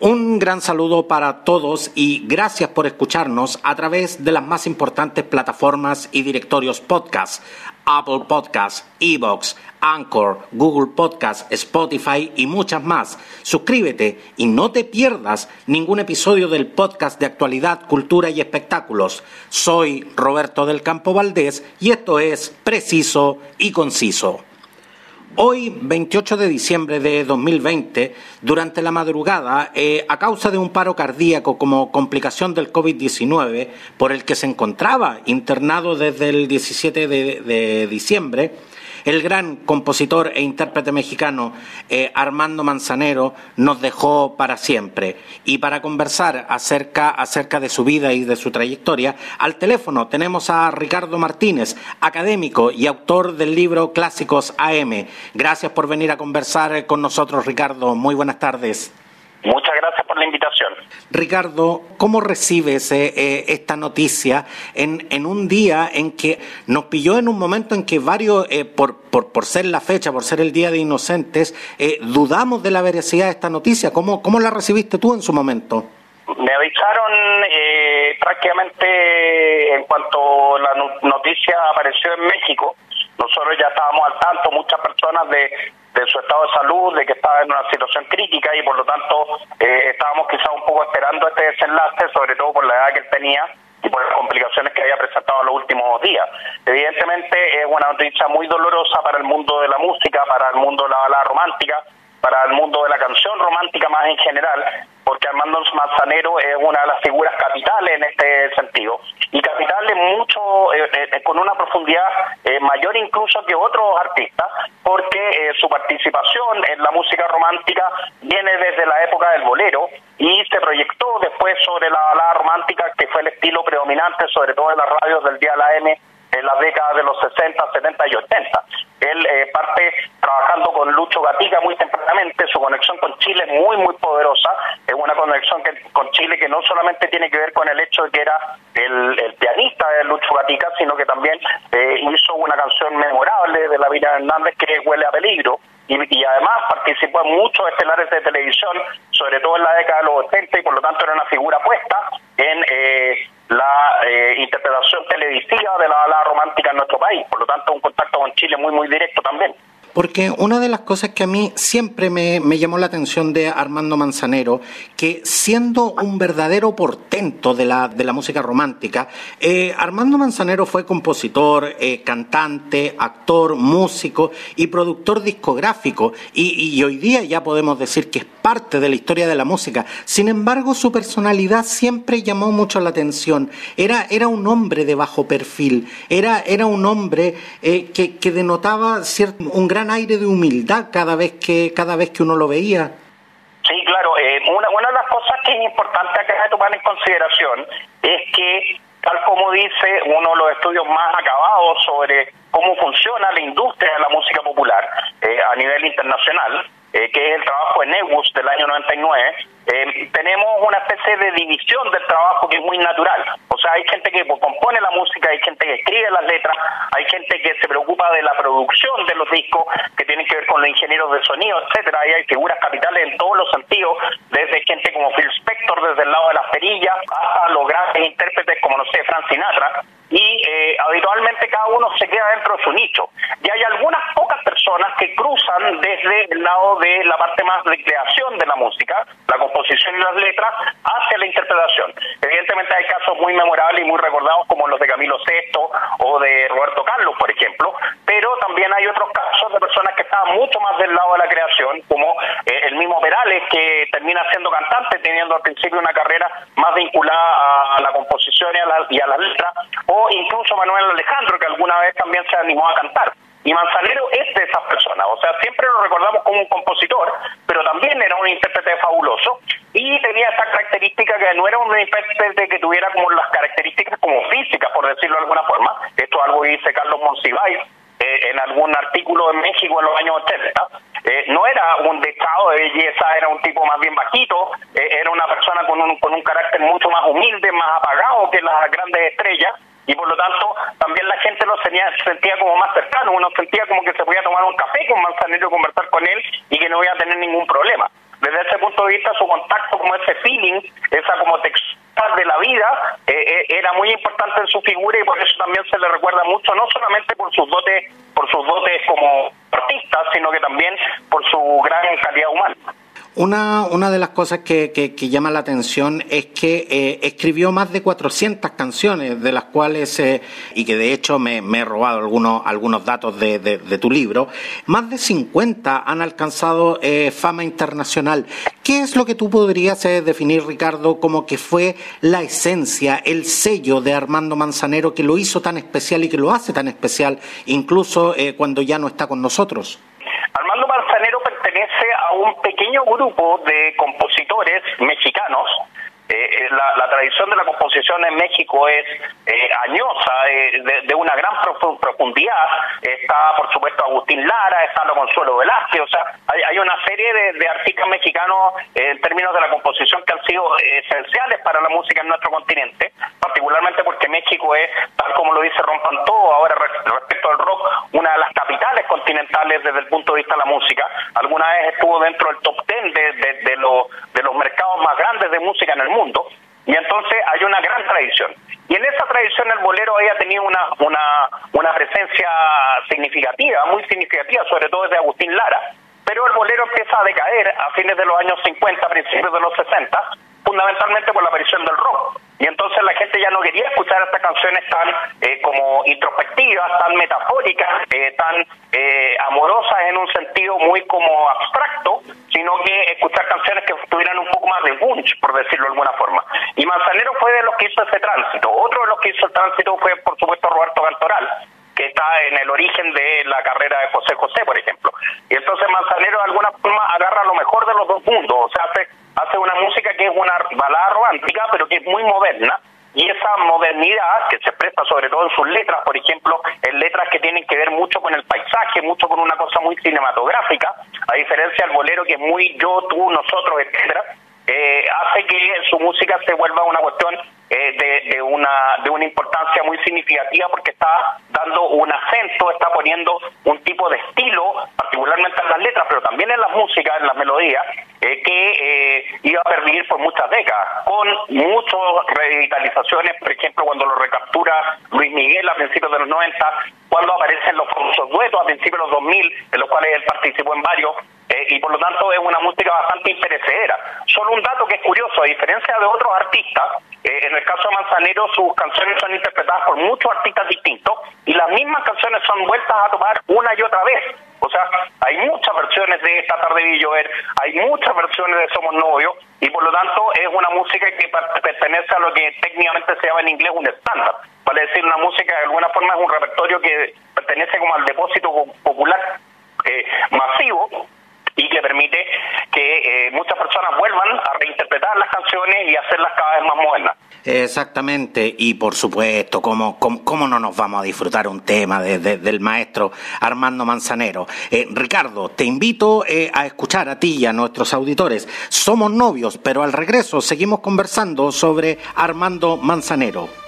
Un gran saludo para todos y gracias por escucharnos a través de las más importantes plataformas y directorios podcast. Apple Podcasts, Evox, Anchor, Google Podcasts, Spotify y muchas más. Suscríbete y no te pierdas ningún episodio del podcast de actualidad, cultura y espectáculos. Soy Roberto del Campo Valdés y esto es Preciso y Conciso. Hoy, 28 de diciembre de 2020, durante la madrugada, eh, a causa de un paro cardíaco como complicación del COVID-19, por el que se encontraba internado desde el 17 de diciembre, el gran compositor e intérprete mexicano eh, Armando Manzanero nos dejó para siempre. Y para conversar acerca, acerca de su vida y de su trayectoria, al teléfono tenemos a Ricardo Martínez, académico y autor del libro Clásicos AM. Gracias por venir a conversar con nosotros, Ricardo. Muy buenas tardes. Muchas gracias Ricardo, ¿cómo recibes eh, eh, esta noticia en, en, un día en que nos pilló en un momento en que varios, eh, por, por, por, ser la fecha, por ser el Día de Inocentes, dudamos de la veracidad de esta noticia? ¿Cómo, cómo la recibiste tú en su momento? Me avisaron prácticamente en cuanto la noticia apareció en México. Nosotros ya estábamos al tanto, muchas personas de de su estado de salud, de que estaba en una situación crítica y por lo tanto eh, estábamos quizás un poco esperando este desenlace, sobre todo por la edad que él tenía y por las complicaciones que había presentado en los últimos días. Evidentemente es una noticia muy dolorosa para el mundo de la música, para el mundo de la balada romántica, para el mundo de la canción romántica más en general, porque Armando Manzanero es una de las figuras capitales en este sentido, y capitales mucho, eh, eh, con una profundidad eh, mayor incluso que otros artistas, porque su participación en la música romántica viene desde la época del bolero y se proyectó después sobre la balada romántica, que fue el estilo predominante, sobre todo en las radios del día de la M en las décadas de los 60, 70 y 80. Eh, parte trabajando con Lucho Gatica muy tempranamente, su conexión con Chile es muy, muy poderosa, es una conexión que, con Chile que no solamente tiene que ver con el hecho de que era el, pianista de Lucho Gatica, sino que también eh, hizo una canción memorable de la vida Hernández que Huele a Peligro, y, además participó en muchos estelares de televisión, sobre todo en la década de los 80, y por lo tanto era una figura puesta en eh, la eh, interpretación televisiva de la balada romántica en nuestro país. Por lo tanto, Chile muy, muy directo también. Porque una de las cosas que a mí siempre me, llamó la atención de Armando Manzanero, que siendo un verdadero portento de la, de la música romántica, eh, Armando Manzanero fue compositor, eh, cantante, actor, músico y productor discográfico, y, hoy día ya podemos decir que es parte de la historia de la música. Sin embargo, su personalidad siempre llamó mucho la atención. Era, era un hombre de bajo perfil, era, era un hombre eh, que, que denotaba cierto, un gran aire de humildad cada vez que, cada vez que uno lo veía. Sí, claro. Eh, una, una de las cosas que es importante acá tomar en consideración es que, tal como dice uno de los estudios más acabados sobre cómo funciona la industria de la música popular eh, a nivel internacional, eh, que es el trabajo de Negus del año 99, eh, tenemos una especie de división del trabajo que es muy natural. O sea, hay gente que compone la música, hay gente que escribe las letras, hay gente que se preocupa de la producción de los discos, que tienen que ver con los ingenieros de sonido, etcétera. Y hay figuras capitales en todos los sentidos, desde gente como Phil Spector, desde el lado de las perillas, hasta los grandes intérpretes como, no sé, Frank Sinatra y eh, habitualmente cada uno se queda dentro de su nicho. Y hay algunas pocas personas que cruzan desde el lado de la parte más de creación de la música, la composición y las letras, hacia la interpretación. Evidentemente hay casos muy memorables y muy recordados como los de Camilo VI o de Roberto Carlos, por ejemplo, pero también hay otros casos de personas que estaban mucho más del lado de la creación, como eh, el mismo Perales, que termina siendo cantante, teniendo al principio una carrera más vinculada a la composición y a, y a las letras, o incluso Manuel Alejandro, que alguna vez también se animó a cantar. Y Manzanero es de esas personas, o sea, siempre lo recordamos como un compositor, un intérprete fabuloso y tenía esa característica que no era un intérprete que tuviera como las características como físicas, por decirlo de alguna forma. Esto es algo dice Carlos Monsiváis eh, en algún artículo en México en los años 80. Eh, no era un dechado de belleza, era un tipo más bien bajito, eh, era una persona con un, con un carácter mucho más humilde, más apagado que las grandes estrellas y por lo tanto también la gente lo sentía, sentía como más cercano, uno sentía como que se podía tomar un café con Manzanero y conversar con él y que no iba a tener ningún problema. Su contacto, como ese feeling, esa como textura de la vida, eh, eh, era muy importante en su figura y por eso también se le recuerda mucho, no solamente por sus dotes, por sus dotes como artista, sino que también por su gran calidad humana. Una, una de las cosas que, que, llama la atención es que eh, escribió más de 400 canciones, de las cuales, eh, y que de hecho me, he robado algunos, algunos datos de, de, tu libro, más de 50 han alcanzado eh, fama internacional. ¿Qué es lo que tú podrías definir, Ricardo, como que fue la esencia, el sello de Armando Manzanero que lo hizo tan especial y que lo hace tan especial, incluso cuando ya no está con nosotros? Armando Manzanero pertenece a un pequeño grupo de compositores mexicanos eh, eh, la, la, tradición de la composición en México es eh, añosa, de, una gran profundidad. Está, por supuesto, Agustín Lara, está Lo Consuelo Velázquez, o sea, hay, hay una serie de, artistas mexicanos en términos de la composición que han sido esenciales para la música en nuestro continente, particularmente porque México es, tal como lo dice Rompan Todo, ahora respecto al rock, una de las capitales continentales desde el punto de vista de la música. Alguna vez estuvo dentro del top ten de, de, de, de los mercados más grandes de música en el mundo mundo, y entonces hay una gran tradición. Y en esa tradición el bolero había tenido una, una, una presencia significativa, muy significativa, sobre todo desde Agustín Lara, pero el bolero empieza a decaer a fines de los años 50, principios de los 60, fundamentalmente por la aparición del rock. Y entonces la gente ya no quería escuchar estas canciones tan eh, como introspectivas, tan metafóricas, eh, tan eh, amorosas en un sentido muy como abstracto, sino que escuchar canciones que tuvieran un de punch, por decirlo de alguna forma. Y Manzanero fue de los que hizo ese tránsito. Otro de los que hizo el tránsito fue, por supuesto, Roberto Cantoral, que está en el origen de la carrera de José José, por ejemplo. Y entonces Manzanero de alguna forma agarra lo mejor de los dos mundos, o sea, hace, hace una música que es una balada romántica, pero que es muy moderna, y esa modernidad que se presta sobre todo en sus letras, por ejemplo, en letras que tienen que ver mucho con el paisaje, mucho con una cosa muy cinematográfica, a diferencia del bolero que es muy yo, tú, nosotros, etcétera, su música se vuelva una cuestión eh, de, una, de una importancia muy significativa porque está dando un acento, está poniendo un tipo de estilo, particularmente en las letras, pero también en la música, en las melodías, eh, que iba a pervivir por muchas décadas, con muchas revitalizaciones, por ejemplo, cuando lo recaptura Luis Miguel a principios de los 90, cuando aparecen los famosos duetos a principios de los 2000, en los cuales él participó en varios, eh, y por lo tanto es una música bastante imperecedera. Solo un a diferencia de otros artistas, eh, en el caso de Manzanero sus canciones son interpretadas por muchos artistas distintos y las mismas canciones son vueltas a tomar una y otra vez. O sea, hay muchas versiones de Esta tarde vi llover, hay muchas versiones de Somos Novios y por lo tanto es una música que pertenece a lo que técnicamente se llama en inglés un estándar. Vale decir, una música de alguna forma es un repertorio que pertenece como al depósito popular eh, masivo y que permite que eh, muchas personas vuelvan a reinterpretar las canciones y hacerlas cada vez más modernas. Exactamente, y por supuesto, ¿cómo, cómo, no nos vamos a disfrutar un tema del maestro Armando Manzanero? Eh, Ricardo, te invito eh, a escuchar a ti y a nuestros auditores. Somos novios, pero al regreso seguimos conversando sobre Armando Manzanero.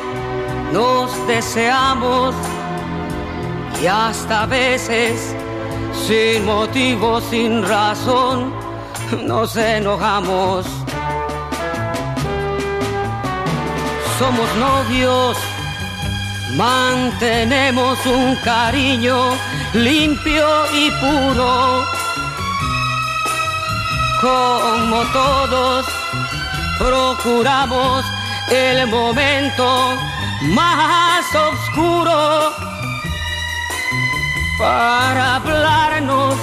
nos deseamos y hasta veces sin motivo, sin razón, nos enojamos. Somos novios, mantenemos un cariño limpio y puro. Como todos, procuramos el momento más oscuro para hablarnos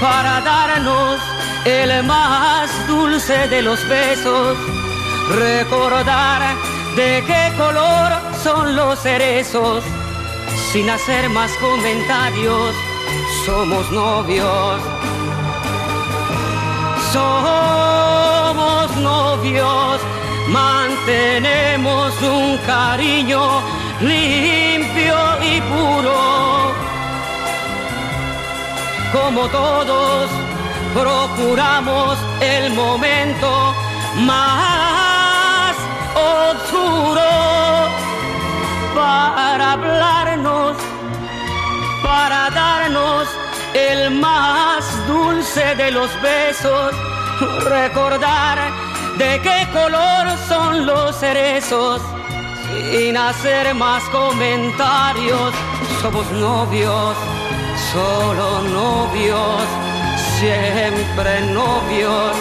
para darnos el más dulce de los besos, recordar de qué color son los cerezos, sin hacer más comentarios, somos novios. Somos novios, mantenemos un cariño limpio y puro. Como todos, procuramos el momento más oscuro para hablarnos, para darnos el más dulce de los besos, recordar de qué color son los cerezos, sin hacer más comentarios, somos novios, solo novios, siempre novios,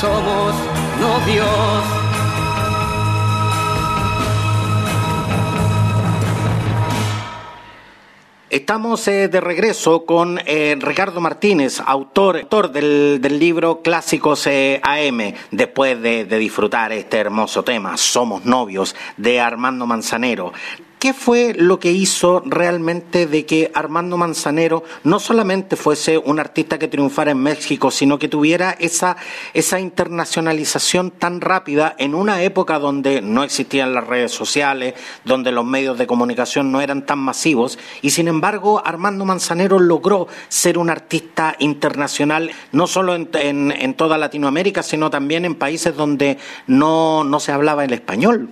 somos novios. Estamos eh, de regreso con eh, Ricardo Martínez, autor, del, libro Clásicos eh, AM, después de, de disfrutar este hermoso tema, Somos novios, de Armando Manzanero. ¿Qué fue lo que hizo realmente de que Armando Manzanero no solamente fuese un artista que triunfara en México, sino que tuviera esa, esa internacionalización tan rápida en una época donde no existían las redes sociales, donde los medios de comunicación no eran tan masivos, y sin embargo Armando Manzanero logró ser un artista internacional, no solo en, toda Latinoamérica, sino también en países donde no, no se hablaba el español?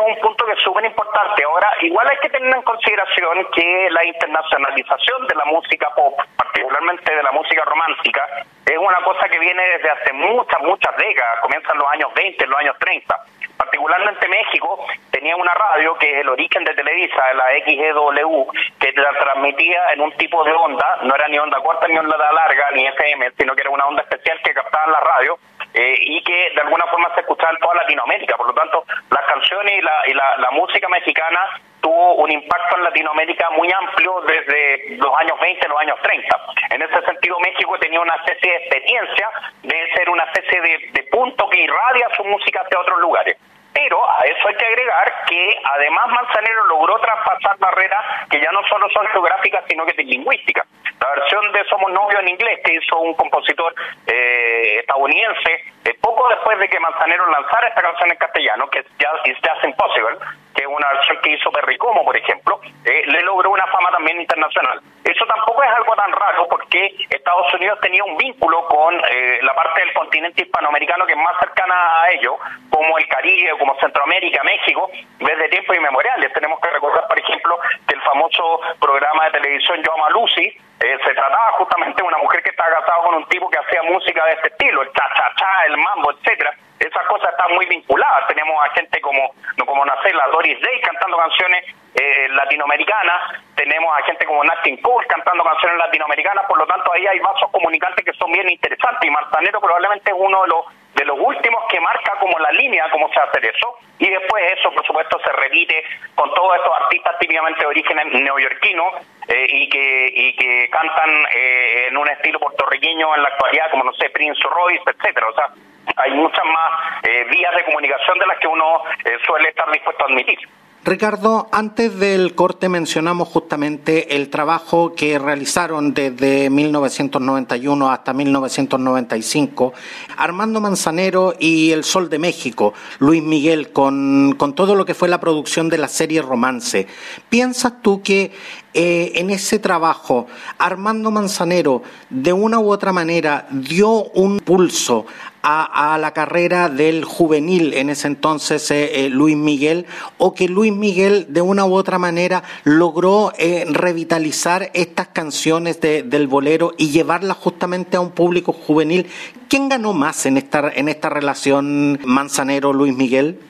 Un punto que es súper importante. Ahora, igual hay que tener en consideración que la internacionalización de la música pop, particularmente de la música romántica, es una cosa que viene desde hace muchas, muchas décadas, comienzan los años 20, los años 30. Particularmente México tenía una radio que es el origen de Televisa, la XEW, que la transmitía en un tipo de onda, no era ni onda corta ni onda larga ni FM, sino que era una onda especial que captaba en la radio eh, y que de alguna forma se escuchaba en toda Latinoamérica. Por lo tanto, las canciones y la, y la, música mexicana tuvo un impacto en Latinoamérica muy amplio desde los años 20, los años 30. En ese sentido, México tenía una especie de experiencia de ser una especie de punto que irradia su música hacia otros lugares. Pero a eso hay que agregar que además Manzanero logró traspasar barreras que ya no solo son geográficas, sino que lingüísticas. La versión de Somos Novios en inglés que hizo un compositor eh, estadounidense, eh, poco después de que Manzanero lanzara esta canción en castellano, que es Just, Just Impossible, que es una versión que hizo Perry Como, por ejemplo, eh, le logró una fama también internacional. Eso tampoco es algo tan raro porque Estados Unidos tenía un vínculo con la parte del continente hispanoamericano que es más cercana a ello, como el Caribe, como Centroamérica, México, desde tiempos inmemoriales. Tenemos que recordar, por ejemplo, que el famoso programa de televisión Yo Amo Lucy eh, se trataba justamente de una mujer que estaba casada con un tipo que hacía música de este estilo, el cha-cha-cha, el mambo, etcétera. Esas cosas están muy vinculadas. Tenemos a gente como, como la Doris Day cantando canciones eh, latinoamericanas, tenemos a gente como Nat King Cole cantando canciones latinoamericanas, por lo tanto ahí hay vasos comunicantes que son bien interesantes y Martanero probablemente es uno de los de los últimos que marca como la línea cómo se hace eso y después eso por supuesto se repite con todos estos artistas típicamente de origen neoyorquino eh, y que y que cantan eh, en un estilo puertorriqueño en la actualidad como no sé Prince Royce etcétera. O sea hay muchas más eh, vías de comunicación de las que uno suele estar dispuesto a admitir Ricardo, antes del corte mencionamos justamente el trabajo que realizaron desde 1991 hasta 1995 Armando Manzanero y El Sol de México, Luis Miguel, con, con todo lo que fue la producción de la serie Romance. ¿Piensas tú que eh, en ese trabajo Armando Manzanero de una u otra manera dio un pulso a, la carrera del juvenil en ese entonces eh, eh, Luis Miguel o que Luis Miguel de una u otra manera logró revitalizar estas canciones del bolero y llevarlas justamente a un público juvenil. ¿Quién ganó más en esta, en esta relación Manzanero-Luis Miguel?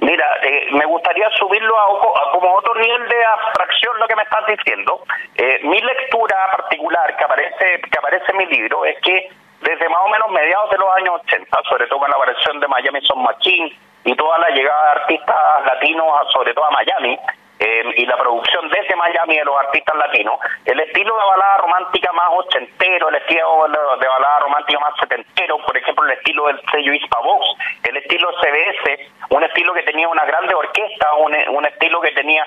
Mira, eh, me gustaría subirlo a, como otro nivel de abstracción lo que me estás diciendo. Eh, mi lectura particular que aparece que aparece en mi libro es que desde más o menos mediados de los años 80, sobre todo con la aparición de Miami Son Machine y toda la llegada de artistas latinos, sobre todo a Miami, eh, y la producción desde Miami de los artistas latinos, el estilo de balada romántica más ochentero, el estilo de balada romántica más setentero, por ejemplo, el estilo del sello Vox, el estilo CBS, un estilo que tenía una grande orquesta, un, un estilo que tenía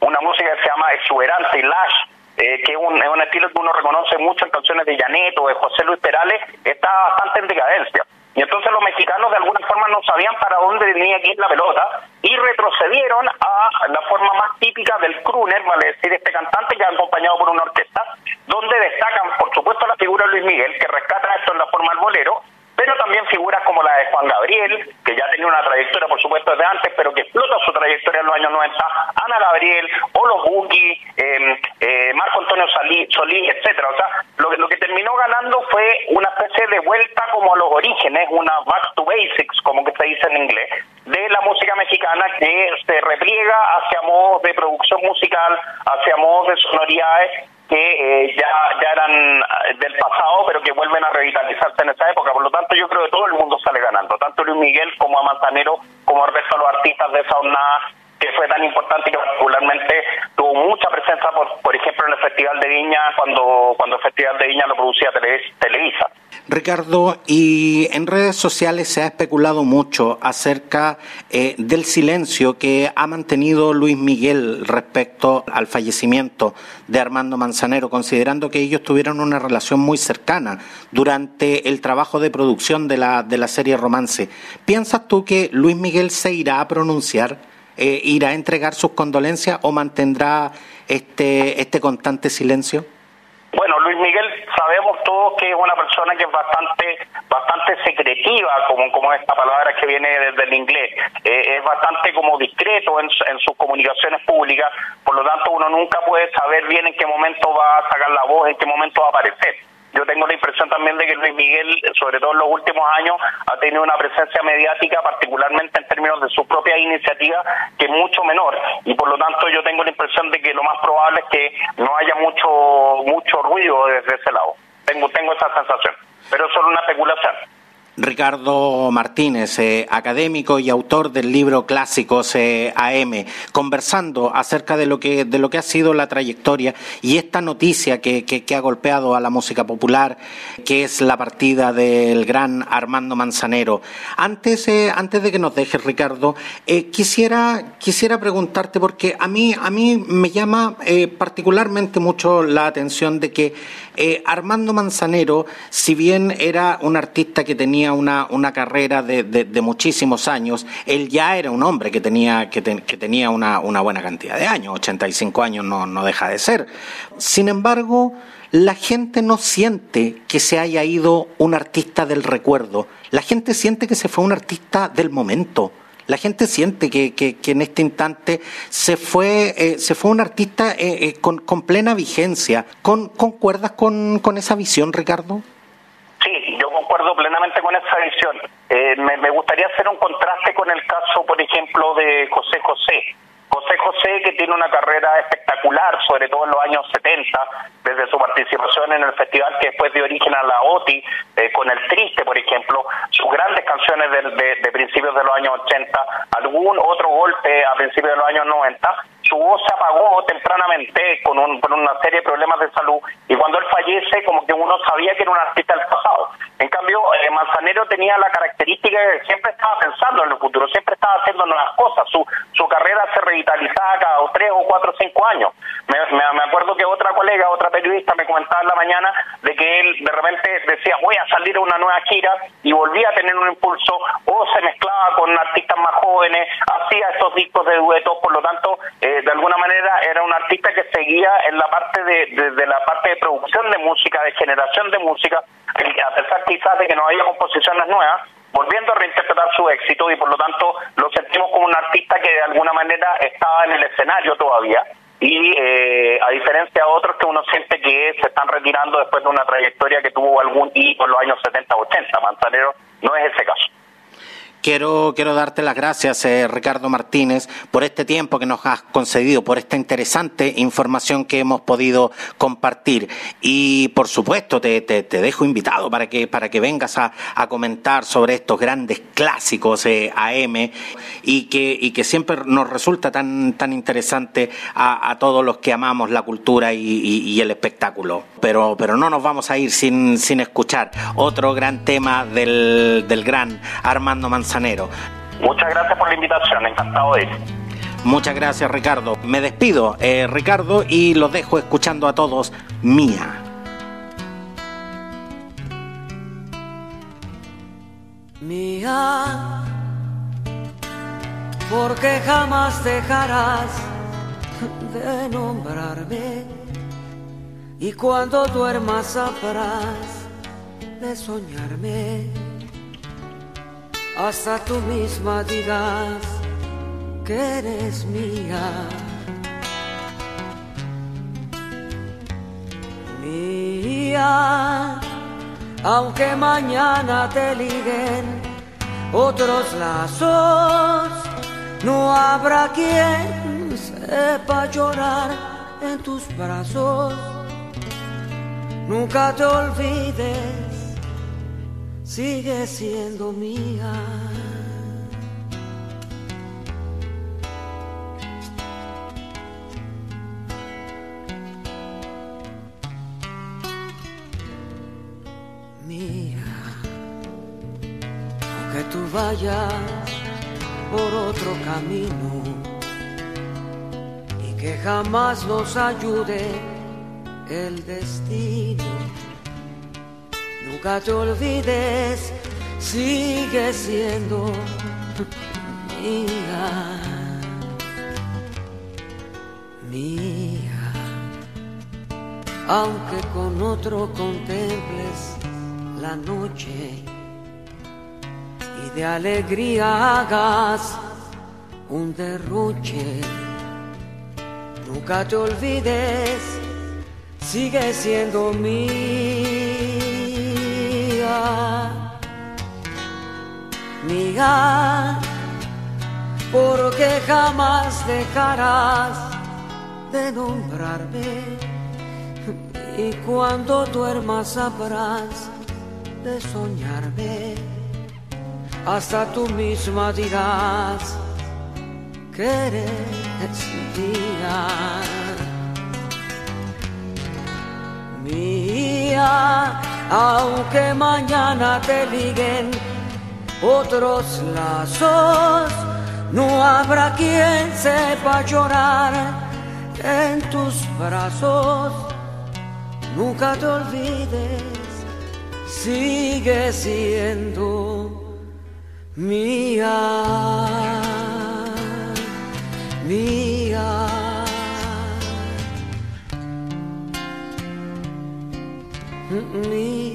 una música que se llama exuberante y lash, eh, que es un, es un estilo que uno reconoce mucho en canciones de Janet o de José Luis Perales, está bastante en decadencia. Y entonces los mexicanos de alguna forma no sabían para dónde venía que ir la pelota y retrocedieron a la forma más típica del crooner, vale decir, este cantante que ha acompañado por una orquesta, donde destacan, por supuesto, la figura de Luis Miguel, que rescata esto en la forma del bolero, pero también figuras como la de Juan Gabriel, que ya tenía una trayectoria, por supuesto, desde antes, pero que explota su trayectoria en los años 90, Ana Gabriel, Olo Buki, em, eh, Marco Antonio Solí, Solí, etcétera. O sea, lo, lo que terminó ganando fue una especie de vuelta como a los orígenes, una back to basics, como que se dice en inglés, de la música mexicana que se repliega hacia modos de producción musical, hacia modos de sonoridades que eh, ya, ya eran eh, del pasado, pero que vuelven a revitalizarse en esa época. Por lo tanto, yo creo que todo el mundo sale ganando, tanto Luis Miguel como a Manzanero, como el resto de los artistas de esa jornada que fue tan importante y que particularmente tuvo mucha presencia, por, por ejemplo, en el Festival de Viña, cuando, cuando el Festival de Viña lo producía Televisa. Ricardo, y en redes sociales se ha especulado mucho acerca eh, del silencio que ha mantenido Luis Miguel respecto al fallecimiento de Armando Manzanero, considerando que ellos tuvieron una relación muy cercana durante el trabajo de producción de la, de la serie Romance. ¿Piensas tú que Luis Miguel se irá a pronunciar, eh, irá a entregar sus condolencias o mantendrá este, este constante silencio? Bueno, Luis Miguel sabemos todos que es una persona que es bastante bastante secretiva, como como esta palabra que viene desde el inglés. Eh, es bastante como discreto en, en, sus comunicaciones públicas, por lo tanto uno nunca puede saber bien en qué momento va a sacar la voz, en qué momento va a aparecer yo tengo la impresión también de que Luis Miguel, sobre todo en los últimos años, ha tenido una presencia mediática, particularmente en términos de su propia iniciativa, que es mucho menor. Y por lo tanto yo tengo la impresión de que lo más probable es que no haya mucho mucho ruido desde ese lado. Tengo, tengo esa sensación. Pero es solo una especulación. Ricardo Martínez, eh, académico y autor del libro Clásicos eh, AM, conversando acerca de lo que de lo que ha sido la trayectoria y esta noticia que, que, ha golpeado a la música popular, que es la partida del gran Armando Manzanero. Antes eh, antes de que nos dejes, Ricardo, quisiera quisiera preguntarte porque a mí a mí me llama particularmente mucho la atención de que Armando Manzanero, si bien era un artista que tenía una, una carrera de, de, muchísimos años, él ya era un hombre que tenía, que, que tenía una, una, buena cantidad de años, 85 años no, no deja de ser. Sin embargo, la gente no siente que se haya ido un artista del recuerdo, la gente siente que se fue un artista del momento. La gente siente que, que, en este instante se fue, eh, se fue un artista eh, eh, con, con, plena vigencia. ¿Con, ¿Concuerdas con, con esa visión, Ricardo? Concuerdo plenamente con esa visión. Eh, me, gustaría hacer un contraste con el caso, por ejemplo, de José José. José José, que tiene una carrera espectacular, sobre todo en los años 70, desde su participación en el festival que después dio origen a la OTI, eh, con El Triste, por ejemplo, sus grandes canciones de, de, principios de los años 80, algún otro golpe a principios de los años 90, su voz se apagó tempranamente con, un, con una serie de problemas de salud y cuando él fallece como que uno sabía que era un artista del pasado. En cambio, eh, Manzanero tenía la característica de que siempre estaba pensando en el futuro, siempre estaba haciendo nuevas cosas, su, su carrera se revitalizaba cada tres o cuatro o cinco años. Me, me, acuerdo que otra colega, otra periodista me comentaba en la mañana de que él de repente decía voy a salir a una nueva gira y volvía a tener un impulso o se mezclaba con artistas más jóvenes, hacía esos discos de duetos, por lo tanto, eh, de alguna manera era un artista que seguía en la parte de, de, la parte de producción de música, de generación de música, a pesar quizás de que no había composiciones nuevas, volviendo a reinterpretar su éxito y por lo tanto lo sentimos como un artista que de alguna manera estaba en el escenario todavía. Y eh, a diferencia de otros que uno siente que se están retirando después de una trayectoria que tuvo algún hito en los años 70 80 Manzanero no es ese caso Quiero, quiero darte las gracias, eh, Ricardo Martínez, por este tiempo que nos has concedido, por esta interesante información que hemos podido compartir. Y, por supuesto, te, te, dejo invitado para que, para que vengas a, a comentar sobre estos grandes clásicos eh, AM y que, y que siempre nos resulta tan, tan interesante a, a todos los que amamos la cultura y, y, el espectáculo. Pero, pero no nos vamos a ir sin, sin escuchar otro gran tema del, del gran Armando Manzanero Muchas gracias por la invitación, encantado de ir. Muchas gracias Ricardo. Me despido, eh, Ricardo, y los dejo escuchando a todos Mía. Mía, porque jamás dejarás de nombrarme y cuando duermas sabrás de soñarme hasta tú misma digas que eres mía. Mía, aunque mañana te liguen otros lazos, no habrá quien sepa llorar en tus brazos. Nunca te olvides sigue siendo mía. Mía, aunque tú vayas por otro camino y que jamás nos ayude el destino Nunca te olvides, sigue siendo mía, mía. Aunque con otro contemples la noche y de alegría hagas un derroche, nunca te olvides, sigue siendo mía mía, porque jamás dejarás de nombrarme y cuando duermas sabrás de soñarme, hasta tú misma dirás que eres mía. Mía, aunque mañana te liguen otros lazos. No habrá quien sepa llorar en tus brazos. Nunca te olvides, sigue siendo mía, mía. Mía.